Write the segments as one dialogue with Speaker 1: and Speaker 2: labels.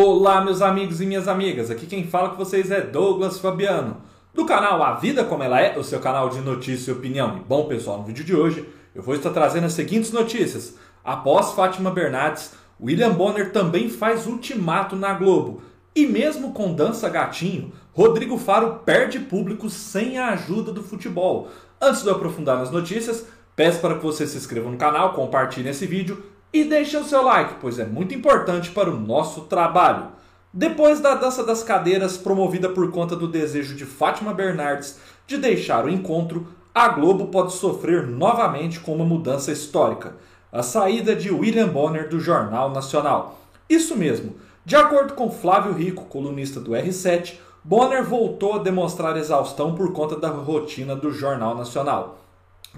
Speaker 1: Olá, meus amigos e minhas amigas. Aqui quem fala com vocês é Douglas Fabiano, do canal A Vida Como Ela É, o seu canal de notícia e opinião. E bom, pessoal, no vídeo de hoje eu vou estar trazendo as seguintes notícias. Após Fátima Bernardes, William Bonner também faz ultimato na Globo. E mesmo com Dança Gatinho, Rodrigo Faro perde público sem a ajuda do futebol. Antes de eu aprofundar nas notícias, peço para que você se inscreva no canal, compartilhe esse vídeo e deixe o seu like, pois é muito importante para o nosso trabalho. Depois da dança das cadeiras, promovida por conta do desejo de Fátima Bernardes de deixar o encontro, a Globo pode sofrer novamente com uma mudança histórica: a saída de William Bonner do Jornal Nacional. Isso mesmo, de acordo com Flávio Rico, colunista do R7, Bonner voltou a demonstrar exaustão por conta da rotina do Jornal Nacional.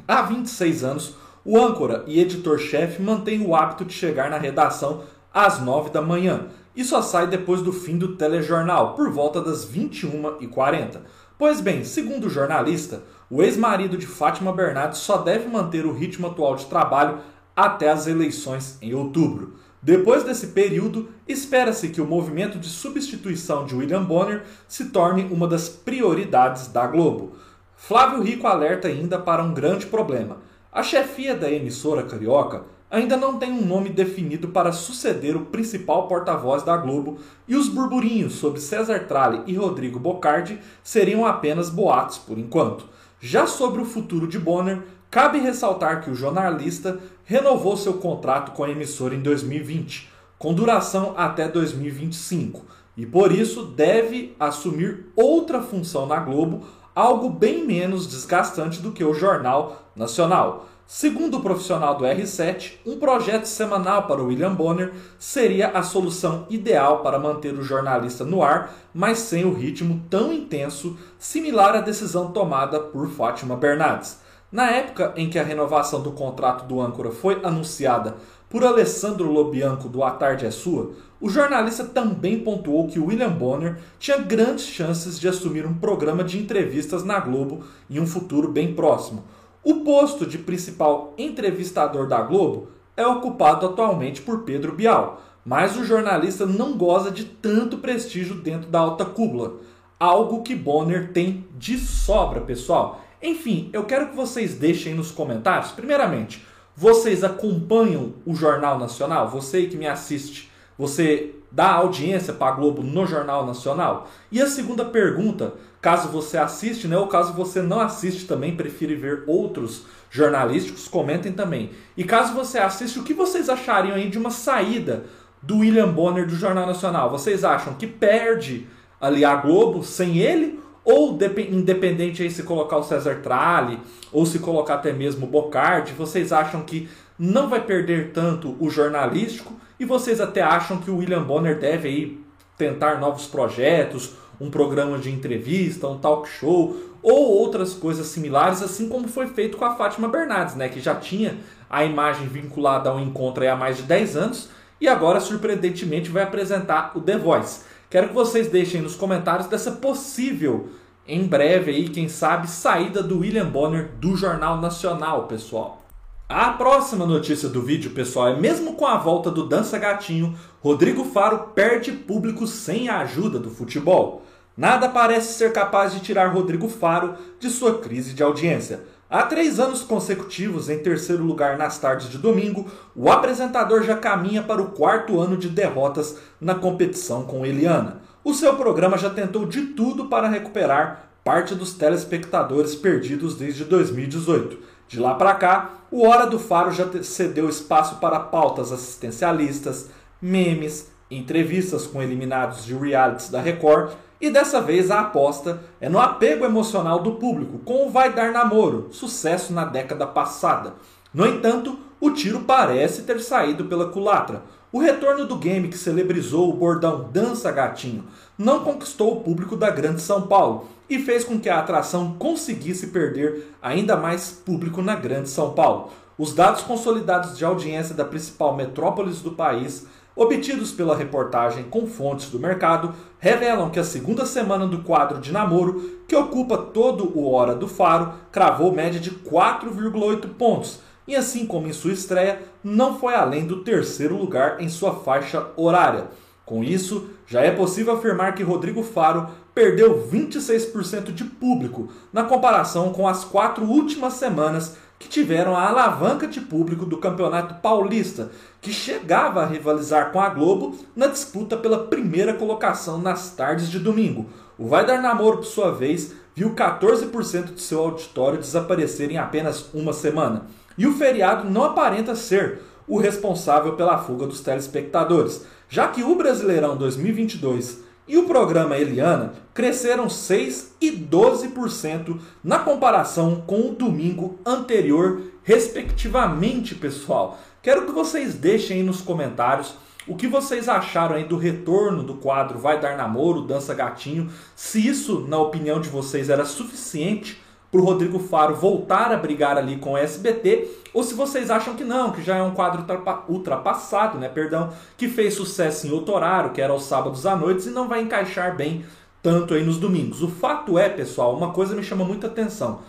Speaker 1: Há 26 anos, o âncora e editor-chefe mantém o hábito de chegar na redação às 9 da manhã e só sai depois do fim do telejornal, por volta das 21h40. Pois bem, segundo o jornalista, o ex-marido de Fátima Bernardes só deve manter o ritmo atual de trabalho até as eleições em outubro. Depois desse período, espera-se que o movimento de substituição de William Bonner se torne uma das prioridades da Globo. Flávio Rico alerta ainda para um grande problema a chefia da emissora carioca ainda não tem um nome definido para suceder o principal porta-voz da Globo e os burburinhos sobre César Tralli e Rodrigo Bocardi seriam apenas boatos por enquanto. Já sobre o futuro de Bonner, cabe ressaltar que o jornalista renovou seu contrato com a emissora em 2020, com duração até 2025, e por isso deve assumir outra função na Globo algo bem menos desgastante do que o Jornal Nacional. Segundo o profissional do R7, um projeto semanal para William Bonner seria a solução ideal para manter o jornalista no ar, mas sem o ritmo tão intenso, similar à decisão tomada por Fátima Bernardes. Na época em que a renovação do contrato do âncora foi anunciada por Alessandro Lobianco do A Tarde é Sua, o jornalista também pontuou que William Bonner tinha grandes chances de assumir um programa de entrevistas na Globo em um futuro bem próximo. O posto de principal entrevistador da Globo é ocupado atualmente por Pedro Bial, mas o jornalista não goza de tanto prestígio dentro da alta cúpula, algo que Bonner tem de sobra, pessoal. Enfim, eu quero que vocês deixem nos comentários, primeiramente, vocês acompanham o Jornal Nacional? Você que me assiste, você dá audiência para a Globo no Jornal Nacional? E a segunda pergunta, caso você assiste, né, ou caso você não assiste também, prefere ver outros jornalísticos, comentem também. E caso você assiste, o que vocês achariam aí de uma saída do William Bonner do Jornal Nacional? Vocês acham que perde ali a Globo sem ele? Ou independente aí se colocar o César Tralli ou se colocar até mesmo o Bocardi, vocês acham que não vai perder tanto o jornalístico e vocês até acham que o William Bonner deve aí tentar novos projetos, um programa de entrevista, um talk show ou outras coisas similares, assim como foi feito com a Fátima Bernardes, né, que já tinha a imagem vinculada ao encontro há mais de 10 anos e agora surpreendentemente vai apresentar o The Voice. Quero que vocês deixem nos comentários dessa possível, em breve aí, quem sabe, saída do William Bonner do Jornal Nacional, pessoal. A próxima notícia do vídeo, pessoal, é mesmo com a volta do Dança Gatinho, Rodrigo Faro perde público sem a ajuda do futebol. Nada parece ser capaz de tirar Rodrigo Faro de sua crise de audiência. Há três anos consecutivos em terceiro lugar nas tardes de domingo, o apresentador já caminha para o quarto ano de derrotas na competição com Eliana. O seu programa já tentou de tudo para recuperar parte dos telespectadores perdidos desde 2018. De lá para cá, o Hora do Faro já cedeu espaço para pautas assistencialistas, memes, entrevistas com eliminados de realities da Record e dessa vez a aposta é no apego emocional do público com o Vai Dar Namoro, sucesso na década passada. No entanto, o tiro parece ter saído pela culatra. O retorno do game que celebrizou o bordão Dança Gatinho não conquistou o público da Grande São Paulo e fez com que a atração conseguisse perder ainda mais público na Grande São Paulo. Os dados consolidados de audiência da principal metrópole do país obtidos pela reportagem com fontes do mercado, revelam que a segunda semana do quadro de namoro, que ocupa todo o Hora do Faro, cravou média de 4,8 pontos, e assim como em sua estreia, não foi além do terceiro lugar em sua faixa horária. Com isso, já é possível afirmar que Rodrigo Faro perdeu 26% de público na comparação com as quatro últimas semanas que tiveram a alavanca de público do Campeonato Paulista, que chegava a rivalizar com a Globo na disputa pela primeira colocação nas tardes de domingo. O Vai Dar Namoro, por sua vez, viu 14% de seu auditório desaparecer em apenas uma semana. E o feriado não aparenta ser o responsável pela fuga dos telespectadores, já que o Brasileirão 2022 e o programa Eliana cresceram 6 e 12% na comparação com o domingo anterior, respectivamente, pessoal. Quero que vocês deixem aí nos comentários o que vocês acharam aí do retorno do quadro Vai Dar Namoro, Dança Gatinho, se isso, na opinião de vocês, era suficiente para o Rodrigo Faro voltar a brigar ali com o SBT, ou se vocês acham que não, que já é um quadro ultrapassado, né, perdão, que fez sucesso em outro horário, que era aos sábados à noite, e não vai encaixar bem tanto aí nos domingos. O fato é, pessoal, uma coisa me chama muita atenção.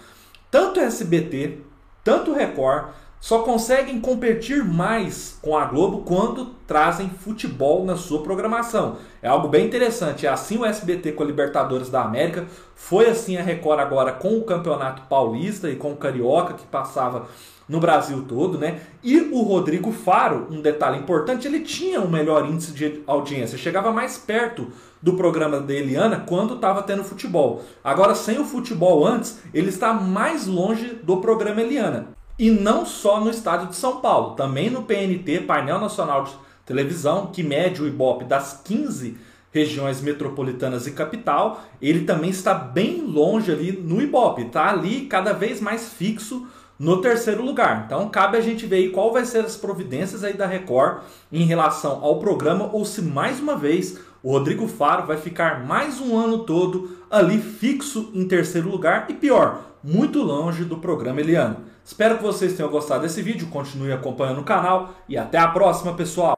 Speaker 1: Tanto o SBT, tanto o Record, só conseguem competir mais com a Globo quando trazem futebol na sua programação. É algo bem interessante. É assim o SBT com a Libertadores da América, foi assim a Record agora com o Campeonato Paulista e com o Carioca que passava no Brasil todo, né? E o Rodrigo Faro, um detalhe importante, ele tinha um melhor índice de audiência, chegava mais perto do programa da Eliana quando estava tendo futebol. Agora, sem o futebol antes, ele está mais longe do programa Eliana. E não só no estado de São Paulo, também no PNT, Painel Nacional de Televisão, que mede o Ibope das 15 regiões metropolitanas e capital, ele também está bem longe ali no Ibope, está ali cada vez mais fixo no terceiro lugar. Então cabe a gente ver aí qual vai ser as providências aí da Record em relação ao programa ou se mais uma vez o Rodrigo Faro vai ficar mais um ano todo ali fixo em terceiro lugar e pior, muito longe do programa Eliano. Espero que vocês tenham gostado desse vídeo, continue acompanhando o canal e até a próxima, pessoal!